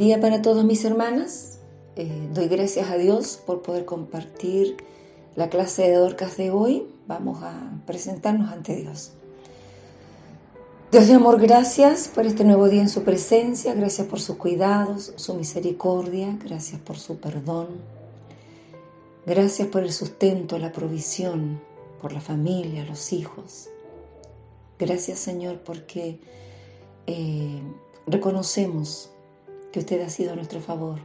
día para todas mis hermanas. Eh, doy gracias a Dios por poder compartir la clase de Dorcas de hoy. Vamos a presentarnos ante Dios. Dios de amor, gracias por este nuevo día en su presencia, gracias por sus cuidados, su misericordia, gracias por su perdón, gracias por el sustento, la provisión, por la familia, los hijos. Gracias Señor porque eh, reconocemos que usted ha sido a nuestro favor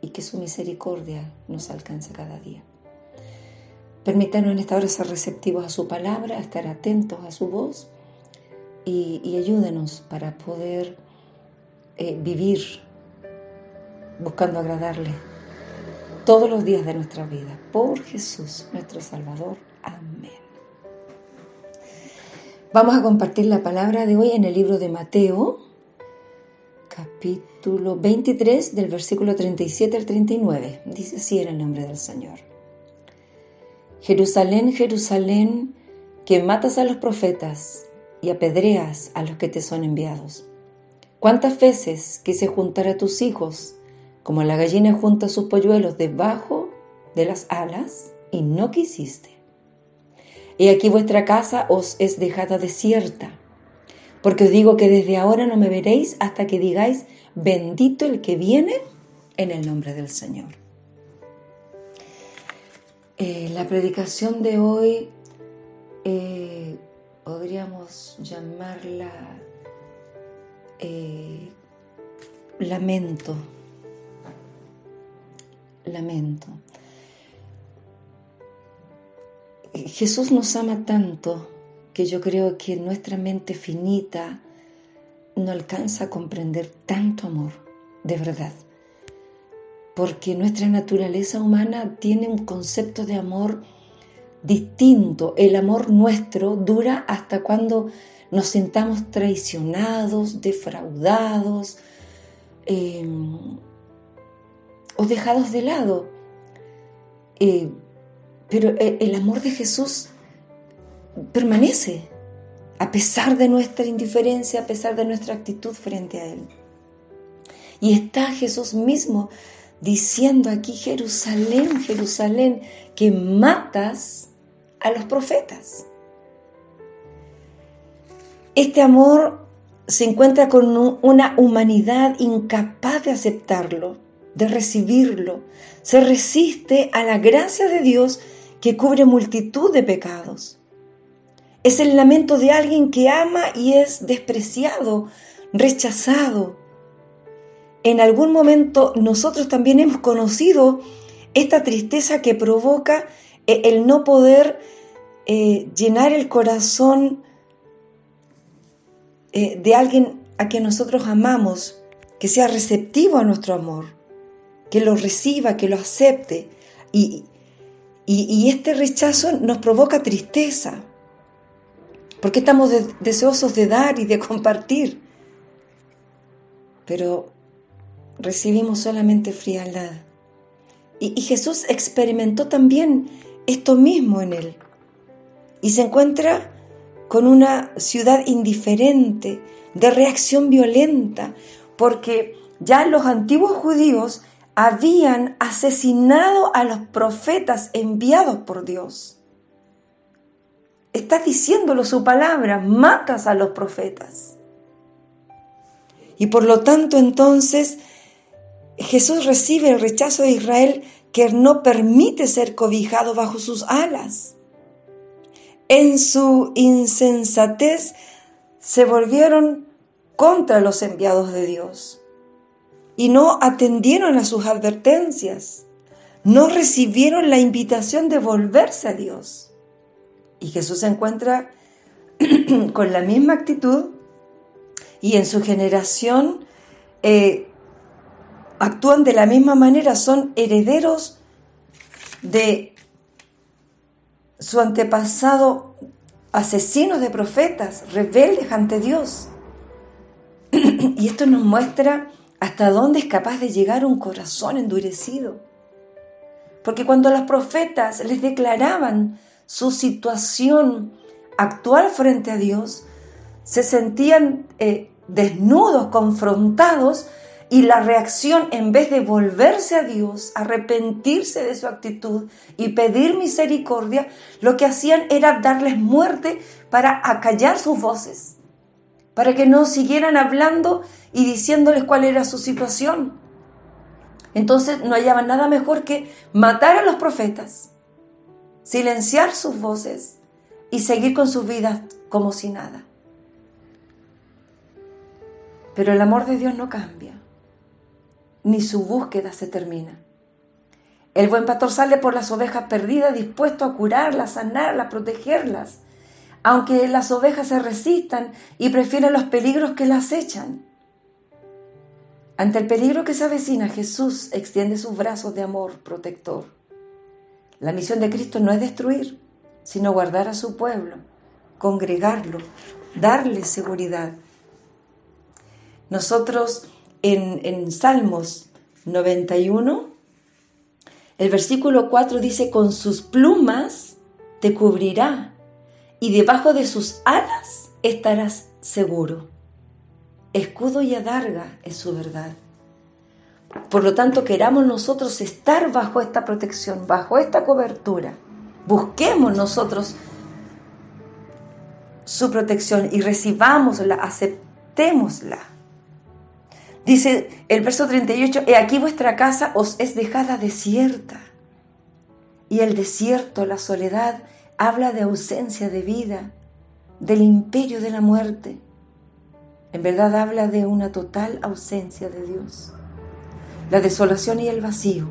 y que su misericordia nos alcanza cada día. Permítanos en esta hora ser receptivos a su palabra, estar atentos a su voz y, ayúdenos para poder eh, vivir buscando agradarle todos los días de nuestra vida. Por Jesús, nuestro Salvador. Amén. Vamos a compartir la palabra de hoy en el libro de Mateo, capítulo 23 del versículo 37 al 39. Dice así en el nombre del Señor. Jerusalén, Jerusalén, que matas a los profetas y apedreas a los que te son enviados. ¿Cuántas veces quise juntar a tus hijos como la gallina junta sus polluelos debajo de las alas y no quisiste? Y aquí vuestra casa os es dejada desierta porque os digo que desde ahora no me veréis hasta que digáis, bendito el que viene en el nombre del Señor. Eh, la predicación de hoy eh, podríamos llamarla eh, lamento. Lamento. Jesús nos ama tanto que yo creo que nuestra mente finita no alcanza a comprender tanto amor, de verdad. Porque nuestra naturaleza humana tiene un concepto de amor distinto. El amor nuestro dura hasta cuando nos sentamos traicionados, defraudados em, o dejados de lado. Eh, pero el amor de Jesús permanece a pesar de nuestra indiferencia, a pesar de nuestra actitud frente a Él. Y está Jesús mismo diciendo aquí, Jerusalén, Jerusalén, que matas a los profetas. Este amor se encuentra con una humanidad incapaz de aceptarlo, de recibirlo. Se resiste a la gracia de Dios que cubre multitud de pecados. Es el lamento de alguien que ama y es despreciado, rechazado. En algún momento nosotros también hemos conocido esta tristeza que provoca eh, el no poder eh, llenar el corazón eh, de alguien a quien nosotros amamos, que sea receptivo a nuestro amor, que lo reciba, que lo acepte. y este rechazo nos provoca tristeza porque estamos deseosos de dar y de compartir, pero recibimos solamente frialdad. Y Jesús experimentó también esto mismo en él. Y se encuentra con una ciudad indiferente, de reacción violenta, porque ya los antiguos judíos habían asesinado a los profetas enviados por Dios. Está diciéndolo su palabra, matas a los profetas. Y por lo tanto entonces Jesús recibe el rechazo de Israel que no permite ser cobijado bajo sus alas. En su insensatez se volvieron contra los enviados de Dios y no atendieron a sus advertencias, no recibieron la invitación de volverse a Dios. Y Jesús se encuentra con la misma actitud y en su generación eh, actúan de la misma manera, son herederos de su antepasado, asesinos de profetas, rebeldes ante Dios. y esto nos muestra hasta dónde es capaz de llegar un corazón endurecido. Porque cuando los profetas les declaraban su situación actual frente a Dios, se sentían eh, desnudos, confrontados, Y la reacción, en vez de volverse a Dios, arrepentirse de su actitud y pedir misericordia, lo que hacían era darles muerte para acallar sus voces, para que no siguieran hablando y diciéndoles cuál era su situación. Entonces no hallaban nada mejor que matar a los profetas, silenciar sus voces y seguir con sus vidas como si nada. Pero el amor de Dios no cambia, ni su búsqueda se termina. El buen pastor sale por las ovejas perdidas dispuesto a curarlas, sanarlas, protegerlas, aunque las ovejas se resistan y prefieren los peligros que las echan. Ante el peligro que se avecina, Jesús extiende sus brazos de amor protector. La misión de Cristo no es destruir, sino guardar a su pueblo, congregarlo, darle seguridad. Nosotros en, Salmos 91, el versículo 4 dice, con sus plumas te cubrirá y debajo de sus alas estarás seguro. Escudo y adarga es su verdad. Por lo tanto, queramos nosotros estar bajo esta protección, bajo esta cobertura. Busquemos nosotros su protección y recibámosla, aceptémosla. Dice el verso 38, He aquí vuestra casa os es dejada desierta. Y el desierto, la soledad, habla de ausencia de vida, del imperio de la muerte. En verdad habla de una total ausencia de Dios. La desolación y el vacío.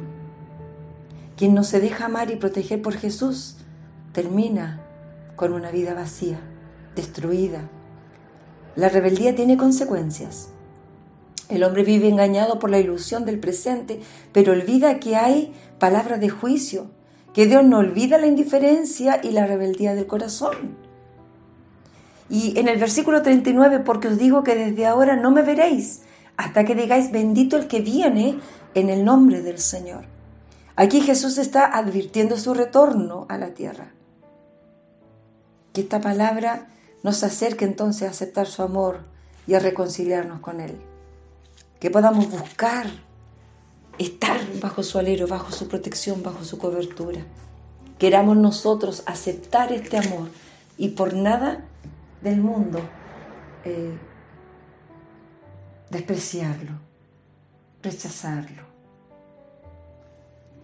Quien no se deja amar y proteger por Jesús termina con una vida vacía, destruida. La rebeldía tiene consecuencias. El hombre vive engañado por la ilusión del presente, pero olvida que hay palabras de juicio, que Dios no olvida la indiferencia y la rebeldía del corazón. Y en el versículo 39, porque os digo que desde ahora no me veréis hasta que digáis bendito el que viene en el nombre del Señor. Aquí Jesús está advirtiendo su retorno a la tierra. Que esta palabra nos acerque entonces a aceptar su amor y a reconciliarnos con Él. Que podamos buscar estar bajo su alero, bajo su protección, bajo su cobertura. Queramos nosotros aceptar este amor y por nada del mundo eh, despreciarlo, rechazarlo.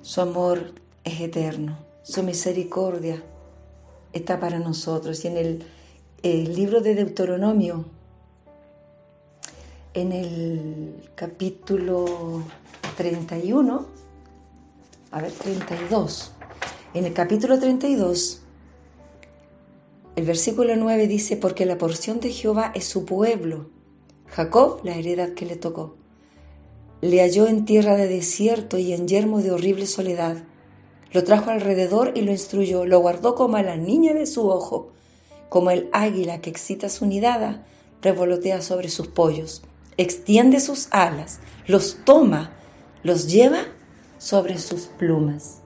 Su amor es eterno, su misericordia está para nosotros. Y en el, el libro de Deuteronomio, en el capítulo 31, a ver, 32, en el capítulo 32, el versículo 9 dice, porque la porción de Jehová es su pueblo, Jacob la heredad que le tocó. Le halló en tierra de desierto y en yermo de horrible soledad. Lo trajo alrededor y lo instruyó, lo guardó como a la niña de su ojo, como el águila que excita su nidada, revolotea sobre sus pollos, extiende sus alas, los toma, los lleva sobre sus plumas.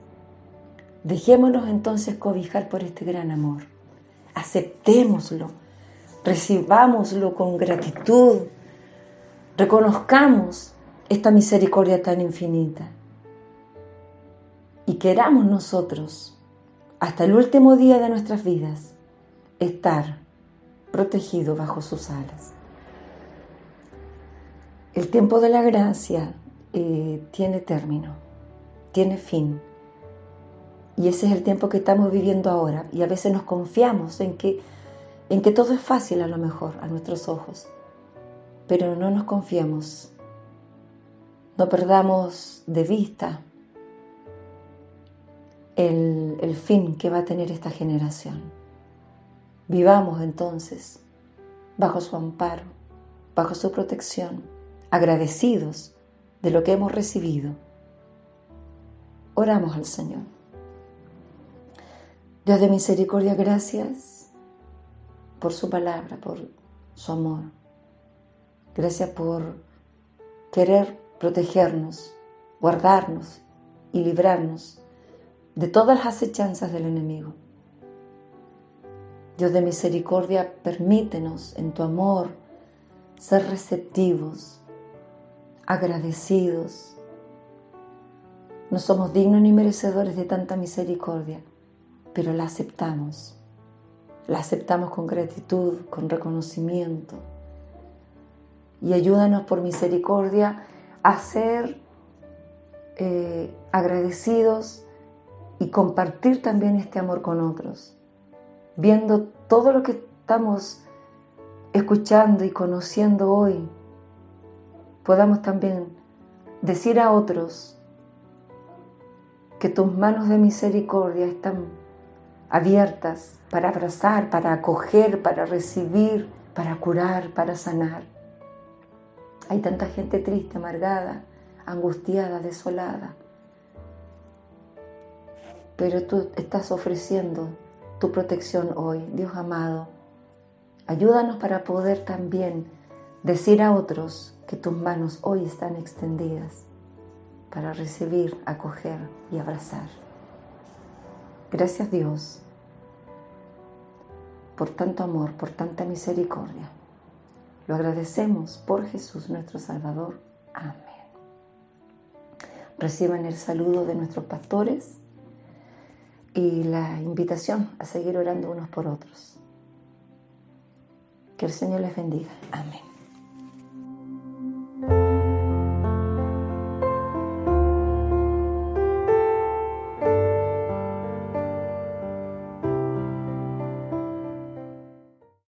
Dejémonos entonces cobijar por este gran amor aceptémoslo, recibámoslo con gratitud, reconozcamos esta misericordia tan infinita y queramos nosotros, hasta el último día de nuestras vidas, estar protegidos bajo sus alas. El tiempo de la gracia eh, tiene término, tiene fin. Y ese es el tiempo que estamos viviendo ahora. Y a veces nos confiamos en que, en que todo es fácil a lo mejor a nuestros ojos. Pero no nos confiemos. No perdamos de vista el, el fin que va a tener esta generación. Vivamos entonces bajo su amparo, bajo su protección, agradecidos de lo que hemos recibido. Oramos al Señor. Dios de misericordia, gracias por su palabra, por su amor. Gracias por querer protegernos, guardarnos y librarnos de todas las acechanzas del enemigo. Dios de misericordia, permítenos en tu amor ser receptivos agradecidos. No somos dignos ni merecedores de tanta misericordia, pero la aceptamos. La aceptamos con gratitud, con reconocimiento. Y ayúdanos por misericordia a ser eh, agradecidos y compartir también este amor con otros, viendo todo lo que estamos escuchando y conociendo hoy, podamos también decir a otros que tus manos de misericordia están abiertas para abrazar, para acoger, para recibir, para curar, para sanar. Hay tanta gente triste, amargada, angustiada, desolada. Pero tú estás ofreciendo tu protección hoy, Dios amado. Ayúdanos para poder también decir a otros que tus manos hoy están extendidas para recibir, acoger y abrazar. Gracias Dios por tanto amor, por tanta misericordia. Lo agradecemos por Jesús nuestro Salvador. Amén. Reciban el saludo de nuestros pastores y la invitación a seguir orando unos por otros. Que el Señor les bendiga. Amén.